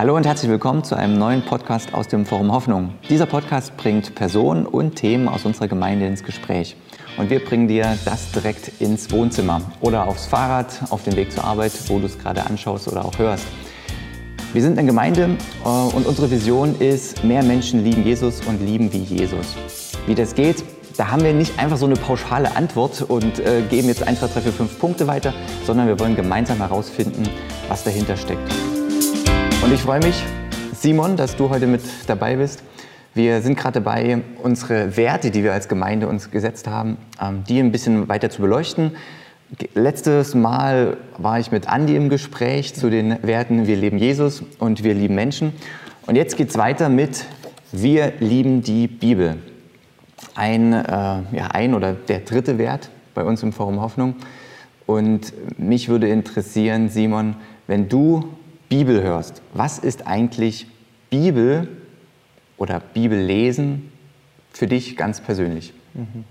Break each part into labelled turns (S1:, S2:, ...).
S1: Hallo und herzlich willkommen zu einem neuen Podcast aus dem Forum Hoffnung. Dieser Podcast bringt Personen und Themen aus unserer Gemeinde ins Gespräch. Und wir bringen dir das direkt ins Wohnzimmer oder aufs Fahrrad, auf den Weg zur Arbeit, wo du es gerade anschaust oder auch hörst. Wir sind eine Gemeinde äh, und unsere Vision ist, mehr Menschen lieben Jesus und lieben wie Jesus. Wie das geht, da haben wir nicht einfach so eine pauschale Antwort und äh, geben jetzt 1, 2, 3, 4, 5 Punkte weiter, sondern wir wollen gemeinsam herausfinden, was dahinter steckt. Und ich freue mich, Simon, dass du heute mit dabei bist. Wir sind gerade dabei, unsere Werte, die wir als Gemeinde uns gesetzt haben, ähm, die ein bisschen weiter zu beleuchten. Letztes Mal war ich mit Andi im Gespräch zu den Werten Wir lieben Jesus und wir lieben Menschen. Und jetzt geht es weiter mit Wir lieben die Bibel. Ein, äh, ja, ein oder der dritte Wert bei uns im Forum Hoffnung. Und mich würde interessieren, Simon, wenn du Bibel hörst, was ist eigentlich Bibel oder Bibellesen für dich ganz persönlich?
S2: Mhm.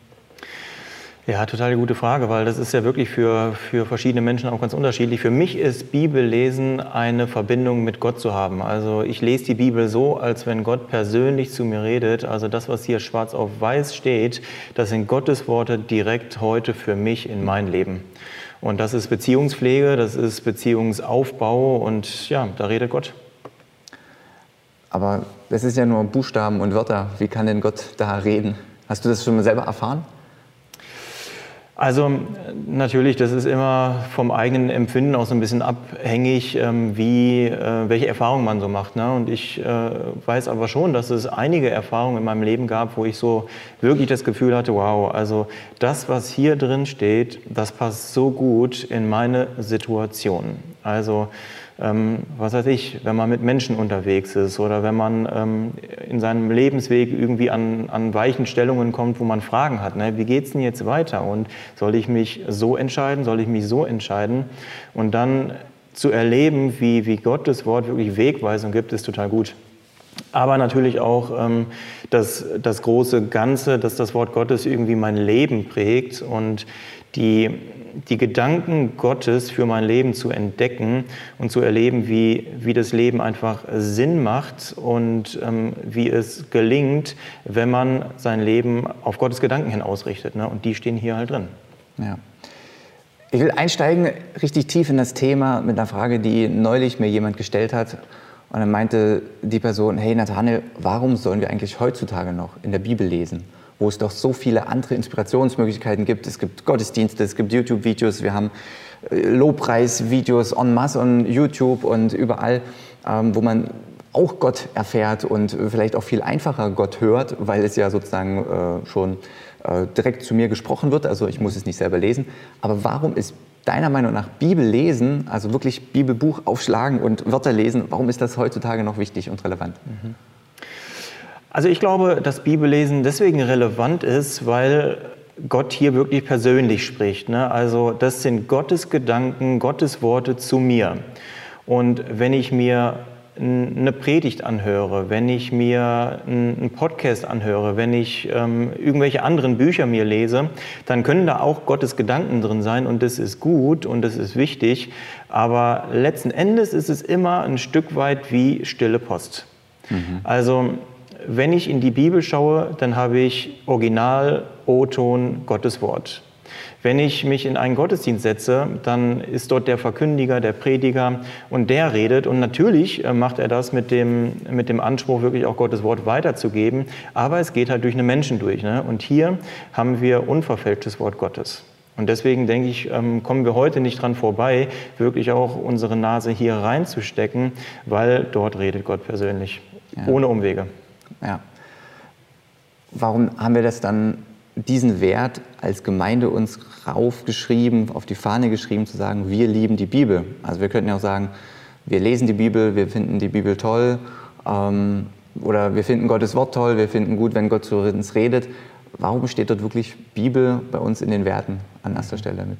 S2: Ja, total gute Frage, weil das ist ja wirklich für, für verschiedene Menschen auch ganz unterschiedlich. Für mich ist Bibellesen eine Verbindung mit Gott zu haben. Also ich lese die Bibel so, als wenn Gott persönlich zu mir redet. Also das, was hier schwarz auf weiß steht, das sind Gottes Worte direkt heute für mich in mein Leben. Und das ist Beziehungspflege, das ist Beziehungsaufbau und ja, da redet Gott.
S1: Aber das ist ja nur Buchstaben und Wörter. Wie kann denn Gott da reden? Hast du das schon mal selber erfahren?
S2: Also natürlich, das ist immer vom eigenen Empfinden auch so ein bisschen abhängig, ähm, wie, äh, welche Erfahrungen man so macht. Ne? Und ich äh, weiß aber schon, dass es einige Erfahrungen in meinem Leben gab, wo ich so wirklich das Gefühl hatte, wow, also das, was hier drin steht, das passt so gut in meine Situation. Also ähm, was weiß ich, wenn man mit Menschen unterwegs ist oder wenn man ähm, in seinem Lebensweg irgendwie an, an weichen Stellungen kommt, wo man Fragen hat. Ne? Wie es denn jetzt weiter? Und soll ich mich so entscheiden? Soll ich mich so entscheiden? Und dann zu erleben, wie, wie Gottes Wort wirklich Wegweisung gibt, ist total gut. Aber natürlich auch ähm, das, das große Ganze, dass das Wort Gottes irgendwie mein Leben prägt und die, die Gedanken Gottes für mein Leben zu entdecken und zu erleben, wie, wie das Leben einfach Sinn macht und ähm, wie es gelingt, wenn man sein Leben auf Gottes Gedanken hin ausrichtet. Ne? Und die stehen hier halt drin.
S1: Ja. Ich will einsteigen richtig tief in das Thema mit einer Frage, die neulich mir jemand gestellt hat. Und dann meinte die Person, hey Nathanael, warum sollen wir eigentlich heutzutage noch in der Bibel lesen? wo es doch so viele andere Inspirationsmöglichkeiten gibt. Es gibt Gottesdienste, es gibt YouTube-Videos, wir haben äh, Lobpreis-Videos en masse on YouTube und überall, ähm, wo man auch Gott erfährt und vielleicht auch viel einfacher Gott hört, weil es ja sozusagen äh, schon äh, direkt zu mir gesprochen wird. Also ich muss es nicht selber lesen. Aber warum ist deiner Meinung nach Bibel lesen, also wirklich Bibelbuch aufschlagen und Wörter lesen, warum ist das heutzutage noch wichtig und relevant? Mhm.
S2: Also ich glaube, dass Bibellesen deswegen relevant ist, weil Gott hier wirklich persönlich spricht. Ne? Also das sind Gottes Gedanken, Gottes Worte zu mir. Und wenn ich mir eine Predigt anhöre, wenn ich mir einen Podcast anhöre, wenn ich ähm, irgendwelche anderen Bücher mir lese, dann können da auch Gottes Gedanken drin sein und das ist gut und das ist wichtig. Aber letzten Endes ist es immer ein Stück weit wie stille Post. Mhm. Also wenn ich in die Bibel schaue, dann habe ich Original, O-Ton, Gottes Wort. Wenn ich mich in einen Gottesdienst setze, dann ist dort der Verkündiger, der Prediger und der redet. Und natürlich äh, macht er das mit dem, mit dem Anspruch, wirklich auch Gottes Wort weiterzugeben. Aber es geht halt durch eine Menschen durch. Ne? Und hier haben wir unverfälschtes Wort Gottes. Und deswegen denke ich, ähm, kommen wir heute nicht dran vorbei, wirklich auch unsere Nase hier reinzustecken, weil dort redet Gott persönlich, ja. ohne Umwege.
S1: Ja. Warum haben wir das dann, diesen Wert als Gemeinde uns raufgeschrieben, auf die Fahne geschrieben, zu sagen, wir lieben die Bibel? Also wir könnten ja auch sagen, wir lesen die Bibel, wir finden die Bibel toll ähm, oder wir finden Gottes Wort toll, wir finden gut, wenn Gott zu uns redet. Warum steht dort wirklich Bibel bei uns in den Werten an erster Stelle mit?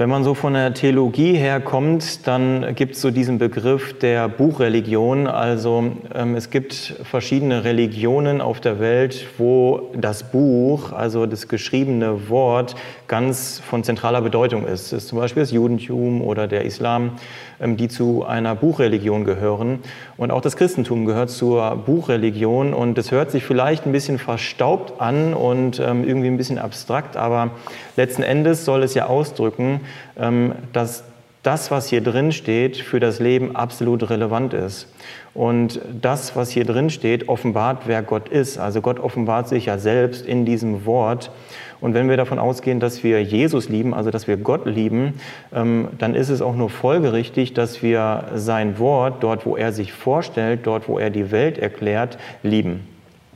S2: Wenn man so von der Theologie her kommt, dann gibt es so diesen Begriff der Buchreligion. Also ähm, es gibt verschiedene Religionen auf der Welt, wo das Buch, also das geschriebene Wort, ganz von zentraler Bedeutung ist. Das ist zum Beispiel das Judentum oder der Islam, ähm, die zu einer Buchreligion gehören. Und auch das Christentum gehört zur Buchreligion. Und es hört sich vielleicht ein bisschen verstaubt an und ähm, irgendwie ein bisschen abstrakt, aber letzten Endes soll es ja ausdrücken, dass das, was hier drin steht, für das Leben absolut relevant ist. Und das, was hier drin steht, offenbart, wer Gott ist. Also Gott offenbart sich ja selbst in diesem Wort. Und wenn wir davon ausgehen, dass wir Jesus lieben, also dass wir Gott lieben, ähm, dann ist es auch nur folgerichtig, dass wir sein Wort, dort wo er sich vorstellt, dort wo er die Welt erklärt, lieben.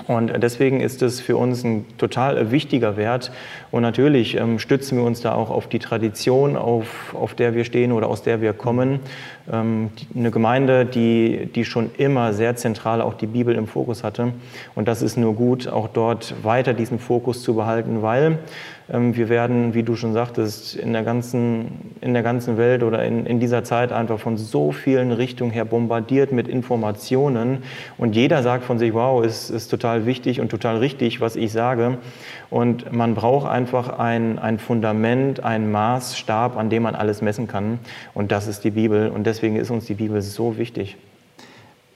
S2: Und deswegen ist es für uns ein total wichtiger Wert. Und natürlich ähm, stützen wir uns da auch auf die Tradition, auf, auf der wir stehen oder aus der wir kommen. Ähm, eine Gemeinde, die, die schon immer sehr zentral auch die Bibel im Fokus hatte. Und das ist nur gut, auch dort weiter diesen Fokus zu behalten, weil wir werden, wie du schon sagtest, in der ganzen, in der ganzen Welt oder in, in dieser Zeit einfach von so vielen Richtungen her bombardiert mit Informationen. Und jeder sagt von sich, wow, ist, ist total wichtig und total richtig, was ich sage. Und man braucht einfach ein, ein Fundament, einen Maßstab, an dem man alles messen kann. Und das ist die Bibel. Und deswegen ist uns die Bibel so wichtig.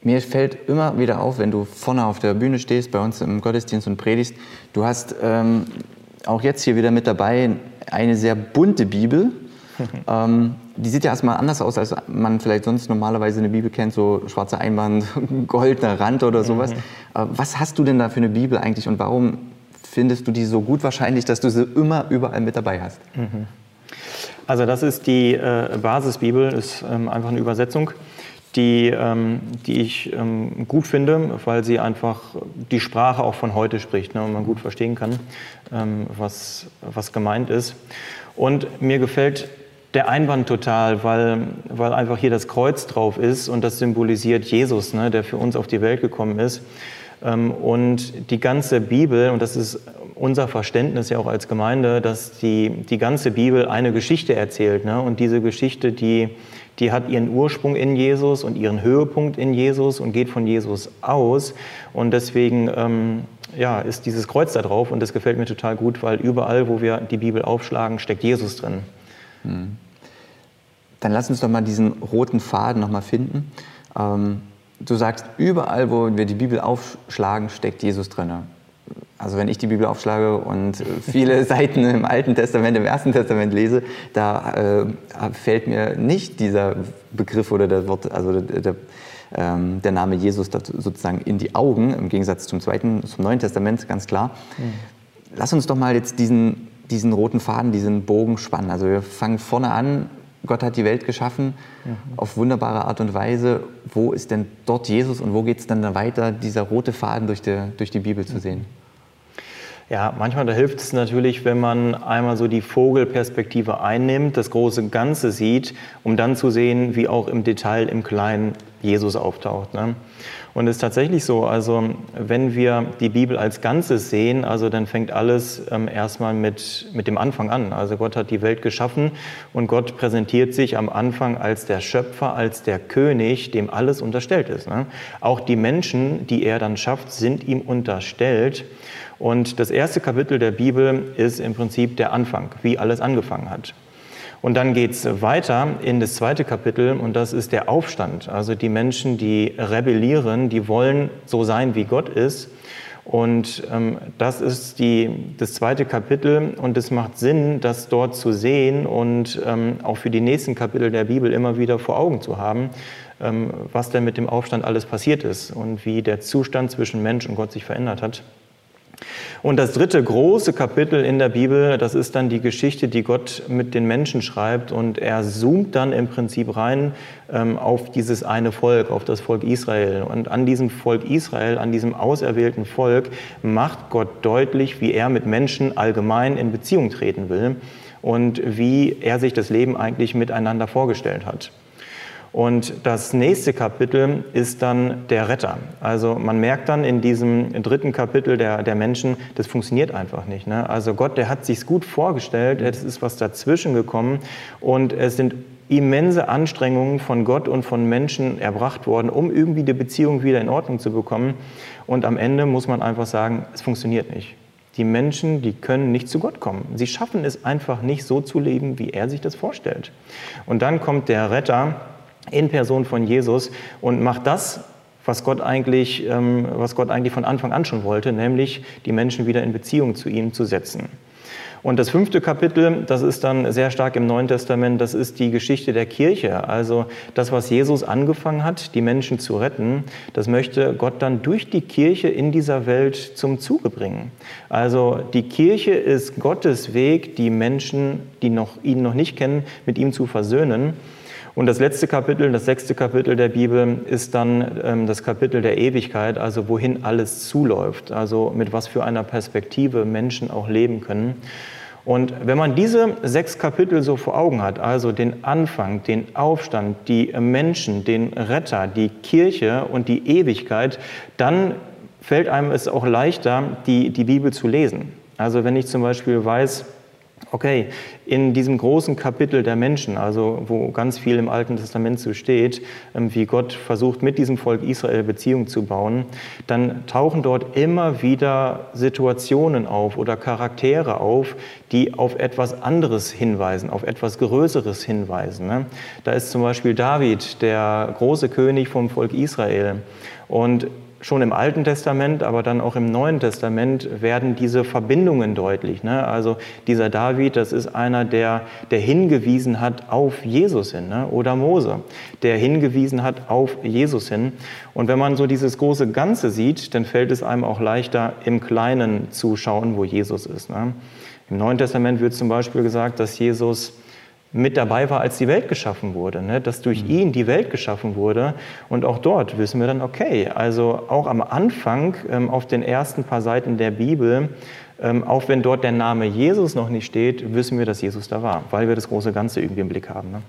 S1: Mir fällt immer wieder auf, wenn du vorne auf der Bühne stehst, bei uns im Gottesdienst und predigst, du hast ähm, auch jetzt hier wieder mit dabei eine sehr bunte Bibel. ähm, die sieht ja erstmal anders aus, als man vielleicht sonst normalerweise eine Bibel kennt, so schwarzer Einband, goldener Rand oder sowas. Mhm. Äh, was hast du denn da für eine Bibel eigentlich und warum findest du die so gut wahrscheinlich, dass du sie immer überall mit dabei hast? Mhm.
S2: Also das ist die äh, Basisbibel, ist ähm, einfach eine Übersetzung die, ähm, die ich ähm, gut finde, weil sie einfach die Sprache auch von heute spricht ne, und man gut verstehen kann, ähm, was, was gemeint ist. Und mir gefällt der Einband total, weil, weil einfach hier das Kreuz drauf ist und das symbolisiert Jesus, ne, der für uns auf die Welt gekommen ist. Ähm, und die ganze Bibel, und das ist unser Verständnis ja auch als Gemeinde, dass die, die ganze Bibel eine Geschichte erzählt. Ne? Und diese Geschichte, die, die hat ihren Ursprung in Jesus und ihren Höhepunkt in Jesus und geht von Jesus aus. Und deswegen ähm, ja, ist dieses Kreuz da drauf und das gefällt mir total gut, weil überall, wo wir die Bibel aufschlagen, steckt Jesus drin. Hm.
S1: Dann lass uns doch mal diesen roten Faden noch finden. Ähm, du sagst, überall, wo wir die Bibel aufschlagen, steckt Jesus drin. Also wenn ich die Bibel aufschlage und viele Seiten im Alten Testament, im Ersten Testament lese, da äh, fällt mir nicht dieser Begriff oder das Wort, also der, der, ähm, der Name Jesus sozusagen in die Augen, im Gegensatz zum Zweiten, zum Neuen Testament, ganz klar. Mhm. Lass uns doch mal jetzt diesen, diesen roten Faden, diesen Bogen spannen. Also wir fangen vorne an, Gott hat die Welt geschaffen mhm. auf wunderbare Art und Weise. Wo ist denn dort Jesus und wo geht es dann weiter, dieser rote Faden durch die, durch die Bibel zu sehen?
S2: Ja, manchmal da hilft es natürlich, wenn man einmal so die Vogelperspektive einnimmt, das große Ganze sieht, um dann zu sehen, wie auch im Detail im Kleinen Jesus auftaucht. Ne? Und es ist tatsächlich so, also wenn wir die Bibel als Ganzes sehen, also dann fängt alles ähm, erstmal mit, mit dem Anfang an. Also Gott hat die Welt geschaffen und Gott präsentiert sich am Anfang als der Schöpfer, als der König, dem alles unterstellt ist. Ne? Auch die Menschen, die er dann schafft, sind ihm unterstellt. Und das erste Kapitel der Bibel ist im Prinzip der Anfang, wie alles angefangen hat. Und dann geht es weiter in das zweite Kapitel und das ist der Aufstand. Also die Menschen, die rebellieren, die wollen so sein, wie Gott ist. Und ähm, das ist die, das zweite Kapitel und es macht Sinn, das dort zu sehen und ähm, auch für die nächsten Kapitel der Bibel immer wieder vor Augen zu haben, ähm, was denn mit dem Aufstand alles passiert ist und wie der Zustand zwischen Mensch und Gott sich verändert hat. Und das dritte große Kapitel in der Bibel, das ist dann die Geschichte, die Gott mit den Menschen schreibt. Und er zoomt dann im Prinzip rein ähm, auf dieses eine Volk, auf das Volk Israel. Und an diesem Volk Israel, an diesem auserwählten Volk, macht Gott deutlich, wie er mit Menschen allgemein in Beziehung treten will und wie er sich das Leben eigentlich miteinander vorgestellt hat. Und das nächste Kapitel ist dann der Retter. Also man merkt dann in diesem dritten Kapitel der, der Menschen, das funktioniert einfach nicht. Ne? Also Gott, der hat sich gut vorgestellt, es ist was dazwischen gekommen und es sind immense Anstrengungen von Gott und von Menschen erbracht worden, um irgendwie die Beziehung wieder in Ordnung zu bekommen. Und am Ende muss man einfach sagen, es funktioniert nicht. Die Menschen, die können nicht zu Gott kommen. Sie schaffen es einfach nicht so zu leben, wie er sich das vorstellt. Und dann kommt der Retter in Person von Jesus und macht das, was Gott eigentlich, ähm, was Gott eigentlich von Anfang an schon wollte, nämlich die Menschen wieder in Beziehung zu ihm zu setzen. Und das fünfte Kapitel, das ist dann sehr stark im Neuen Testament, das ist die Geschichte der Kirche. Also das, was Jesus angefangen hat, die Menschen zu retten, das möchte Gott dann durch die Kirche in dieser Welt zum Zuge bringen. Also die Kirche ist Gottes Weg, die Menschen, die noch, ihn noch nicht kennen, mit ihm zu versöhnen. Und das letzte Kapitel, das sechste Kapitel der Bibel, ist dann ähm, das Kapitel der Ewigkeit, also wohin alles zuläuft, also mit was für einer Perspektive Menschen auch leben können. Und wenn man diese sechs Kapitel so vor Augen hat, also den Anfang, den Aufstand, die Menschen, den Retter, die Kirche und die Ewigkeit, dann fällt einem es auch leichter, die, die Bibel zu lesen. Also wenn ich zum Beispiel weiß, Okay, in diesem großen Kapitel der Menschen, also wo ganz viel im Alten Testament so steht, ähm, wie Gott versucht, mit diesem Volk Israel Beziehungen zu bauen, dann tauchen dort immer wieder Situationen auf oder Charaktere auf, die auf etwas anderes hinweisen, auf etwas Größeres hinweisen. Ne? Da ist zum Beispiel David, der große König vom Volk Israel. Und schon im Alten Testament, aber dann auch im Neuen Testament werden diese Verbindungen deutlich. Ne? Also dieser David, das ist einer, der, der hingewiesen hat auf Jesus hin, ne? oder Mose, der hingewiesen hat auf Jesus hin. Und wenn man so dieses große Ganze sieht, dann fällt es einem auch leichter, im Kleinen zu schauen, wo Jesus ist. Ne? Im Neuen Testament wird zum Beispiel gesagt, dass Jesus mit dabei war, als die Welt geschaffen wurde, ne? dass durch mhm. ihn die Welt geschaffen wurde. Und auch dort wissen wir dann, okay, also auch am Anfang ähm, auf den ersten paar Seiten der Bibel, ähm, auch wenn dort der Name Jesus noch nicht steht, wissen wir, dass Jesus da war, weil wir das große Ganze irgendwie im Blick haben. Ne?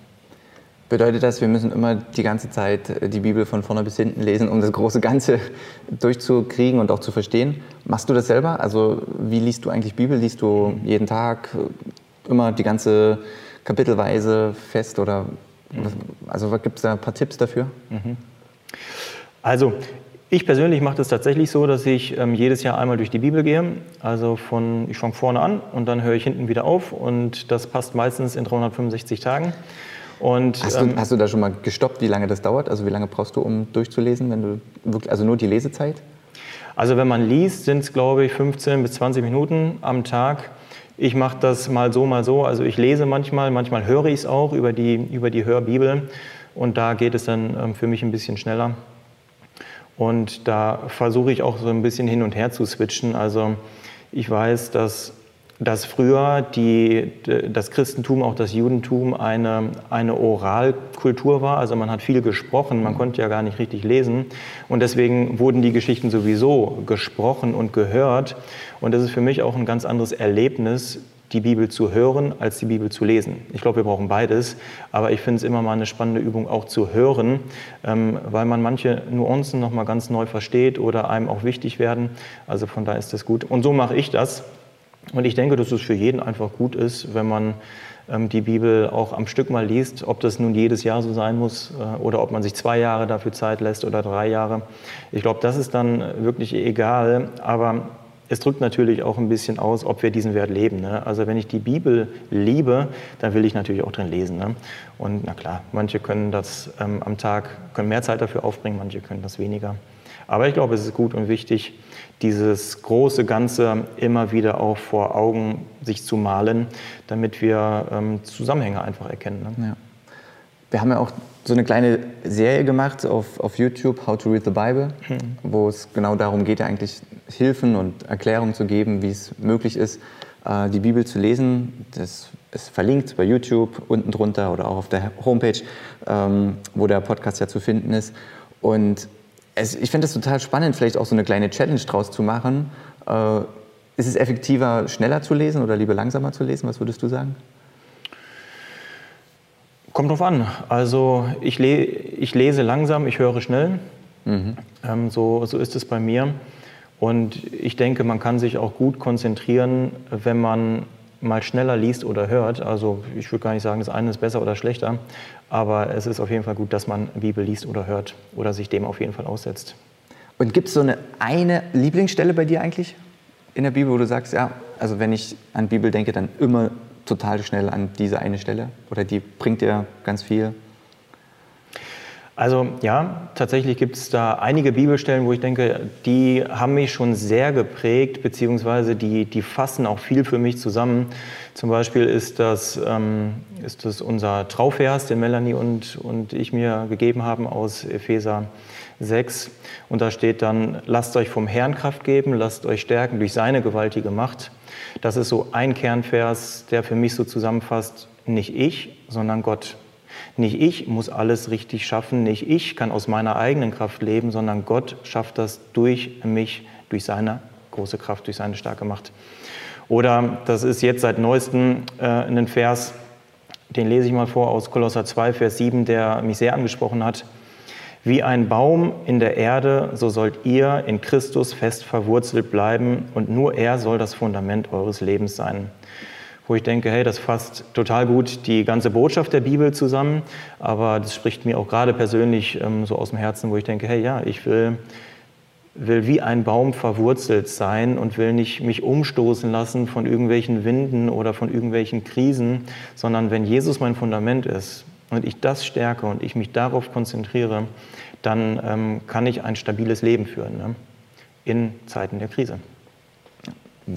S1: Bedeutet das, wir müssen immer die ganze Zeit äh, die Bibel von vorne bis hinten lesen, um das große Ganze durchzukriegen und auch zu verstehen? Machst du das selber? Also wie liest du eigentlich Bibel? Liest du jeden Tag äh, immer die ganze kapitelweise fest oder also gibt es da ein paar Tipps dafür? Mhm.
S2: Also ich persönlich mache das tatsächlich so, dass ich ähm, jedes Jahr einmal durch die Bibel gehe. Also von, ich fange vorne an und dann höre ich hinten wieder auf und das passt meistens in 365 Tagen.
S1: Und, hast, du, ähm, hast du da schon mal gestoppt, wie lange das dauert? Also wie lange brauchst du, um durchzulesen, wenn du wirklich, also nur die Lesezeit?
S2: Also wenn man liest, sind es glaube ich 15 bis 20 Minuten am Tag. Ich mache das mal so, mal so. Also ich lese manchmal, manchmal höre ich es auch über die, über die Hörbibel und da geht es dann ähm, für mich ein bisschen schneller. Und da versuche ich auch so ein bisschen hin und her zu switchen. Also ich weiß, dass dass früher die, das Christentum, auch das Judentum eine, eine Oralkultur war. Also man hat viel gesprochen, man konnte ja gar nicht richtig lesen. Und deswegen wurden die Geschichten sowieso gesprochen und gehört. Und das ist für mich auch ein ganz anderes Erlebnis, die Bibel zu hören, als die Bibel zu lesen. Ich glaube, wir brauchen beides, aber ich finde es immer mal eine spannende Übung, auch zu hören, ähm, weil man manche Nuancen nochmal ganz neu versteht oder einem auch wichtig werden. Also von daher ist das gut. Und so mache ich das. Und ich denke, dass es für jeden einfach gut ist, wenn man ähm, die Bibel auch am Stück mal liest, ob das nun jedes Jahr so sein muss äh, oder ob man sich zwei Jahre dafür Zeit lässt oder drei Jahre. Ich glaube, das ist dann wirklich egal, aber es drückt natürlich auch ein bisschen aus, ob wir diesen Wert leben. Ne? Also wenn ich die Bibel liebe, dann will ich natürlich auch drin lesen. Ne? Und na klar, manche können das ähm, am Tag, können mehr Zeit dafür aufbringen, manche können das weniger. Aber ich glaube, es ist gut und wichtig, dieses große Ganze immer wieder auch vor Augen sich zu malen, damit wir ähm, Zusammenhänge einfach erkennen. Ne? Ja.
S1: Wir haben ja auch so eine kleine Serie gemacht auf, auf YouTube, How to Read the Bible, hm. wo es genau darum geht, eigentlich Hilfen und Erklärungen zu geben, wie es möglich ist, äh, die Bibel zu lesen. Das ist verlinkt bei YouTube unten drunter oder auch auf der Homepage, ähm, wo der Podcast ja zu finden ist. Und es, ich finde es total spannend, vielleicht auch so eine kleine Challenge draus zu machen. Äh, ist es effektiver, schneller zu lesen oder lieber langsamer zu lesen? Was würdest du sagen?
S2: Kommt drauf an. Also ich, le ich lese langsam, ich höre schnell. Mhm. Ähm, so, so ist es bei mir. Und ich denke, man kann sich auch gut konzentrieren, wenn man mal schneller liest oder hört. Also ich würde gar nicht sagen, das eine ist besser oder schlechter, aber es ist auf jeden Fall gut, dass man Bibel liest oder hört oder sich dem auf jeden Fall aussetzt.
S1: Und gibt es so eine, eine Lieblingsstelle bei dir eigentlich in der Bibel, wo du sagst, ja, also wenn ich an Bibel denke, dann immer total schnell an diese eine Stelle oder die bringt dir ganz viel?
S2: Also ja, tatsächlich gibt es da einige Bibelstellen, wo ich denke, die haben mich schon sehr geprägt, beziehungsweise die, die fassen auch viel für mich zusammen. Zum Beispiel ist das, ähm, ist das unser Trauvers, den Melanie und, und ich mir gegeben haben aus Epheser 6. Und da steht dann, lasst euch vom Herrn Kraft geben, lasst euch stärken durch seine gewaltige Macht. Das ist so ein Kernvers, der für mich so zusammenfasst, nicht ich, sondern Gott. Nicht ich muss alles richtig schaffen, nicht ich kann aus meiner eigenen Kraft leben, sondern Gott schafft das durch mich, durch seine große Kraft, durch seine starke Macht. Oder das ist jetzt seit neuestem äh, ein Vers, den lese ich mal vor aus Kolosser 2, Vers 7, der mich sehr angesprochen hat. Wie ein Baum in der Erde, so sollt ihr in Christus fest verwurzelt bleiben und nur er soll das Fundament eures Lebens sein. Wo ich denke, hey, das fasst total gut die ganze Botschaft der Bibel zusammen, aber das spricht mir auch gerade persönlich ähm, so aus dem Herzen, wo ich denke, hey, ja, ich will, will wie ein Baum verwurzelt sein und will nicht mich umstoßen lassen von irgendwelchen Winden oder von irgendwelchen Krisen, sondern wenn Jesus mein Fundament ist und ich das stärke und ich mich darauf konzentriere, dann ähm, kann ich ein stabiles Leben führen ne? in Zeiten der Krise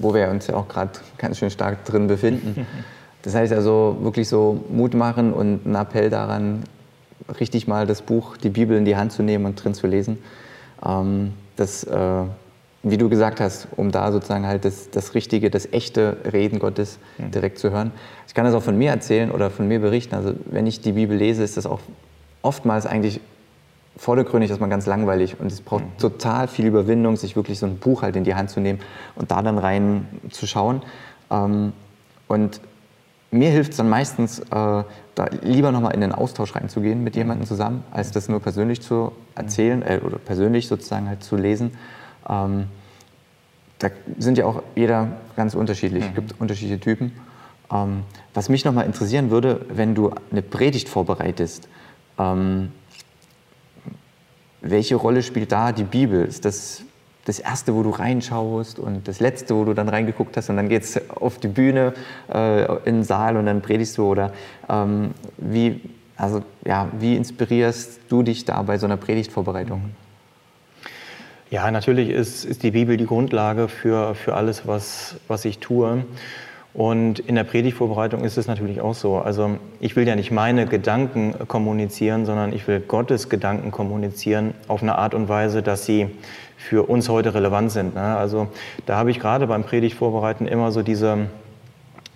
S1: wo wir uns ja auch gerade ganz schön stark drin befinden. Das heißt also wirklich so Mut machen und ein Appell daran, richtig mal das Buch, die Bibel in die Hand zu nehmen und drin zu lesen. Ähm, das, äh, wie du gesagt hast, um da sozusagen halt das, das richtige, das echte Reden Gottes hm. direkt zu hören. Ich kann das auch von mir erzählen oder von mir berichten. Also wenn ich die Bibel lese, ist das auch oftmals eigentlich vordergründig man ganz langweilig und es braucht mhm. total viel Überwindung, sich wirklich so ein Buch halt in die Hand zu nehmen und da dann rein zu schauen. Ähm, und mir hilft es dann meistens, äh, da lieber nochmal in den Austausch reinzugehen mit jemandem zusammen, als das nur persönlich zu erzählen äh, oder persönlich sozusagen halt zu lesen. Ähm, da sind ja auch jeder ganz unterschiedlich, es mhm. gibt unterschiedliche Typen. Ähm, was mich nochmal interessieren würde, wenn du eine Predigt vorbereitest, ähm, welche Rolle spielt da die Bibel? Ist das das erste, wo du reinschaust und das letzte, wo du dann reingeguckt hast und dann geht es auf die Bühne, äh, in den Saal und dann predigst du oder ähm, wie, also, ja, wie inspirierst du dich da bei so einer Predigtvorbereitung?
S2: Ja, natürlich ist, ist die Bibel die Grundlage für, für alles, was, was ich tue. Und in der Predigtvorbereitung ist es natürlich auch so. Also ich will ja nicht meine Gedanken kommunizieren, sondern ich will Gottes Gedanken kommunizieren auf eine Art und Weise, dass sie für uns heute relevant sind. Ne? Also da habe ich gerade beim Predigtvorbereiten immer so diese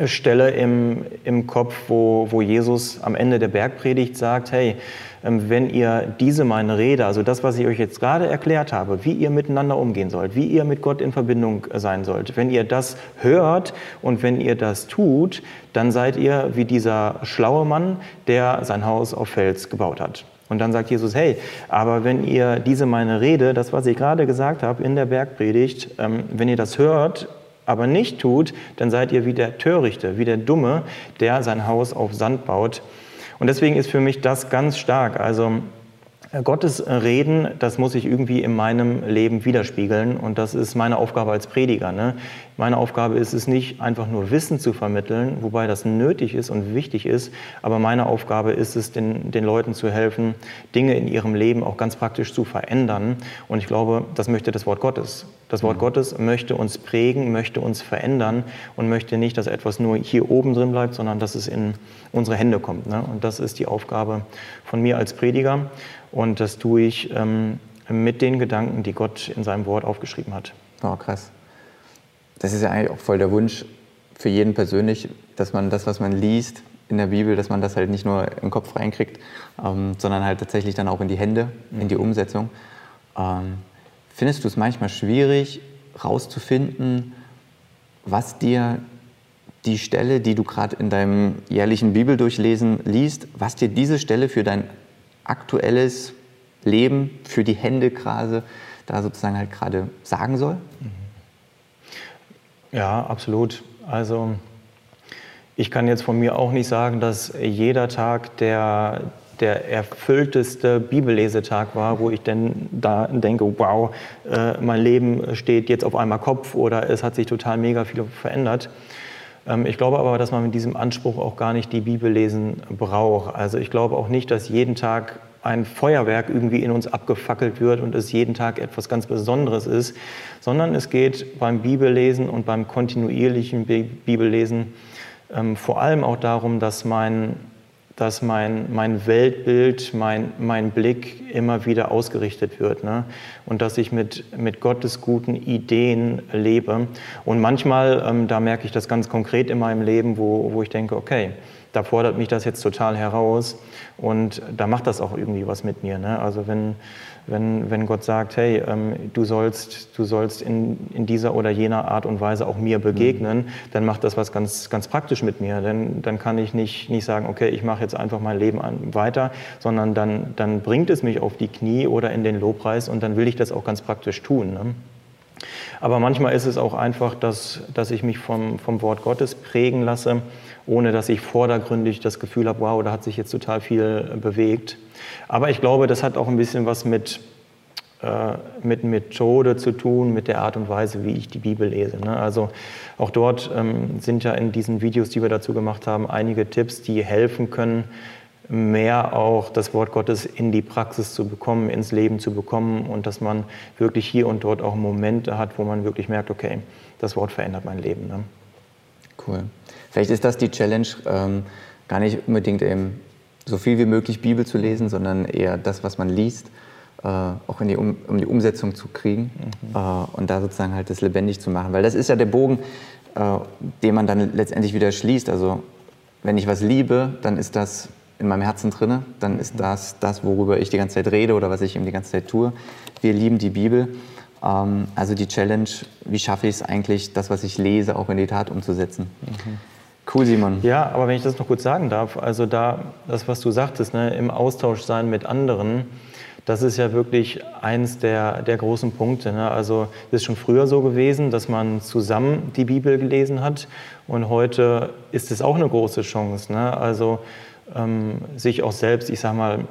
S2: Stelle im, im Kopf, wo, wo Jesus am Ende der Bergpredigt sagt, hey, ähm, wenn ihr diese meine Rede, also das, was ich euch jetzt gerade erklärt habe, wie ihr miteinander umgehen sollt, wie ihr mit Gott in Verbindung sein sollt, wenn ihr das hört und wenn ihr das tut, dann seid ihr wie dieser schlaue Mann, der sein Haus auf Fels gebaut hat. Und dann sagt Jesus, hey, aber wenn ihr diese meine Rede, das, was ich gerade gesagt habe in der Bergpredigt, ähm, wenn ihr das hört, aber nicht tut, dann seid ihr wie der Törichte, wie der Dumme, der sein Haus auf Sand baut. Und deswegen ist für mich das ganz stark. Also äh, Gottes Reden, das muss ich irgendwie in meinem Leben widerspiegeln und das ist meine Aufgabe als Prediger. Ne? Meine Aufgabe ist es nicht, einfach nur Wissen zu vermitteln, wobei das nötig ist und wichtig ist, aber meine Aufgabe ist es, den, den Leuten zu helfen, Dinge in ihrem Leben auch ganz praktisch zu verändern und ich glaube, das möchte das Wort Gottes. Das Wort. Gottes möchte uns prägen, möchte uns verändern und möchte nicht, dass etwas nur hier oben drin bleibt, sondern dass es in unsere Hände kommt. Ne? Und das ist die Aufgabe von mir als Prediger. Und das tue ich ähm, mit den Gedanken, die Gott in seinem Wort aufgeschrieben hat.
S1: Oh, krass. Das ist ja eigentlich auch voll der Wunsch für jeden persönlich, dass man das, was man liest in der Bibel, dass man das halt nicht nur im Kopf reinkriegt, ähm, sondern halt tatsächlich dann auch in die Hände, in die mhm. Umsetzung. Ähm, findest du es manchmal schwierig, rauszufinden, was dir die Stelle, die du gerade in deinem jährlichen Bibeldurchlesen liest, was dir diese Stelle für dein aktuelles Leben, für die Hände gerade, da sozusagen halt gerade sagen soll?
S2: Ja, absolut. Also ich kann jetzt von mir auch nicht sagen, dass jeder Tag der, der erfüllteste Bibellesetag war, wo ich dann da denke, wow, äh, mein Leben steht jetzt auf einmal Kopf oder es hat sich total mega viel verändert. Ähm, ich glaube aber, dass man mit diesem Anspruch auch gar nicht die Bibel lesen braucht. Also ich glaube auch nicht, dass jeden Tag ein Feuerwerk irgendwie in uns abgefackelt wird und es jeden Tag etwas ganz Besonderes ist, sondern es geht beim Bibellesen und beim kontinuierlichen Bibellesen ähm, vor allem auch darum, dass mein dass mein, mein Weltbild, mein, mein Blick immer wieder ausgerichtet wird ne? und dass ich mit, mit Gottes guten Ideen lebe. Und manchmal, ähm, da merke ich das ganz konkret in meinem Leben, wo, wo ich denke, okay, da fordert mich das jetzt total heraus und da macht das auch irgendwie was mit mir. Ne? Also wenn, wenn, wenn Gott sagt, hey, ähm, du sollst, du sollst in, in dieser oder jener Art und Weise auch mir begegnen, mhm. dann macht das was ganz, ganz praktisch mit mir. Denn dann kann ich nicht, nicht sagen, okay, ich mache jetzt einfach mein Leben an, weiter, sondern dann, dann bringt es mich auf die Knie oder in den Lobpreis und dann will ich das auch ganz praktisch tun. Ne? Aber manchmal ist es auch einfach, dass, dass ich mich vom, vom Wort Gottes prägen lasse, ohne dass ich vordergründig das Gefühl habe, wow, da hat sich jetzt total viel bewegt. Aber ich glaube, das hat auch ein bisschen was mit, äh, mit Methode zu tun, mit der Art und Weise, wie ich die Bibel lese. Ne? Also auch dort ähm, sind ja in diesen Videos, die wir dazu gemacht haben, einige Tipps, die helfen können, mehr auch das Wort Gottes in die Praxis zu bekommen, ins Leben zu bekommen und dass man wirklich hier und dort auch Momente hat, wo man wirklich merkt, okay, das Wort verändert mein Leben. Ne?
S1: Cool. Vielleicht ist das die Challenge, ähm, gar nicht unbedingt eben so viel wie möglich Bibel zu lesen, sondern eher das, was man liest, äh, auch in die um, um, die Umsetzung zu kriegen mhm. äh, und da sozusagen halt das lebendig zu machen. Weil das ist ja der Bogen, äh, den man dann letztendlich wieder schließt. Also wenn ich was liebe, dann ist das in meinem Herzen drin, dann ist mhm. das das, worüber ich die ganze Zeit rede oder was ich eben die ganze Zeit tue. Wir lieben die Bibel. Ähm, also die Challenge, wie schaffe ich es eigentlich, das, was ich lese, auch in die Tat umzusetzen. Mhm.
S2: Cool, Simon. Ja, aber wenn ich das noch kurz sagen darf, also da, das, was du sagtest, ne, im Austausch sein mit anderen, das ist ja wirklich eins der, der großen Punkte. Ne? Also es ist schon früher so gewesen, dass man zusammen die Bibel gelesen hat und heute ist es auch eine große Chance. Ne? Also ähm, sich auch selbst, ich sag mal,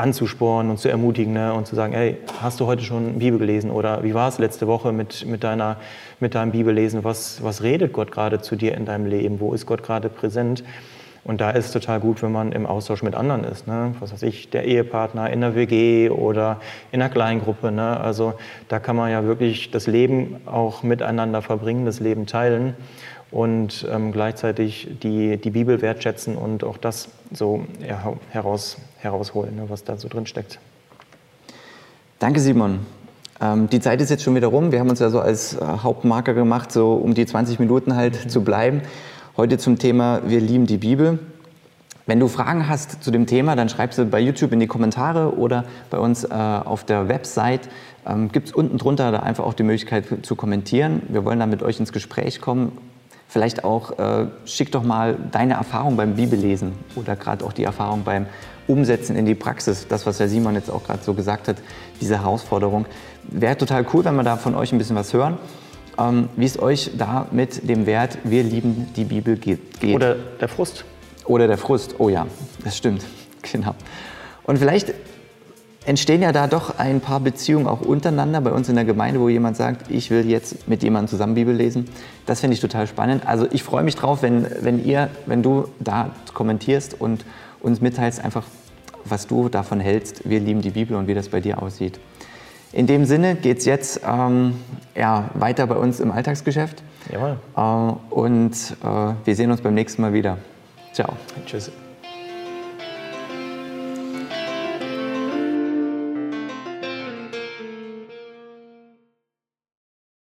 S2: anzuspornen und zu ermutigen ne? und zu sagen, hey, hast du heute schon Bibel gelesen oder wie war es letzte Woche mit, mit, deiner, mit deinem Bibellesen? Was, was redet Gott gerade zu dir in deinem Leben? Wo ist Gott gerade präsent? Und da ist es total gut, wenn man im Austausch mit anderen ist. Ne? Was weiß ich, der Ehepartner in der WG oder in einer Kleingruppe. Ne? Also da kann man ja wirklich das Leben auch miteinander verbringen, das Leben teilen und ähm, gleichzeitig die, die Bibel wertschätzen und auch das so ja, heraus, herausholen, ne, was da so drin steckt.
S1: Danke, Simon. Ähm, die Zeit ist jetzt schon wieder rum. Wir haben uns ja so als äh, Hauptmarker gemacht, so um die 20 Minuten halt mhm. zu bleiben. Heute zum Thema Wir lieben die Bibel. Wenn du Fragen hast zu dem Thema, dann schreib sie bei YouTube in die Kommentare oder bei uns äh, auf der Website. Ähm, Gibt es unten drunter da einfach auch die Möglichkeit zu kommentieren. Wir wollen dann mit euch ins Gespräch kommen Vielleicht auch, äh, schick doch mal deine Erfahrung beim Bibellesen oder gerade auch die Erfahrung beim Umsetzen in die Praxis. Das, was der Simon jetzt auch gerade so gesagt hat, diese Herausforderung. Wäre total cool, wenn wir da von euch ein bisschen was hören. Ähm, wie es euch da mit dem Wert Wir lieben die Bibel geht.
S2: Oder der Frust.
S1: Oder der Frust, oh ja, das stimmt. Genau. Und vielleicht entstehen ja da doch ein paar Beziehungen auch untereinander bei uns in der Gemeinde, wo jemand sagt, ich will jetzt mit jemandem zusammen Bibel lesen. Das finde ich total spannend. Also ich freue mich drauf, wenn, wenn ihr, wenn du da kommentierst und uns mitteilst einfach, was du davon hältst. Wir lieben die Bibel und wie das bei dir aussieht. In dem Sinne geht es jetzt ähm, ja, weiter bei uns im Alltagsgeschäft. Jawohl. Äh, und äh, wir sehen uns beim nächsten Mal wieder. Ciao. Tschüss.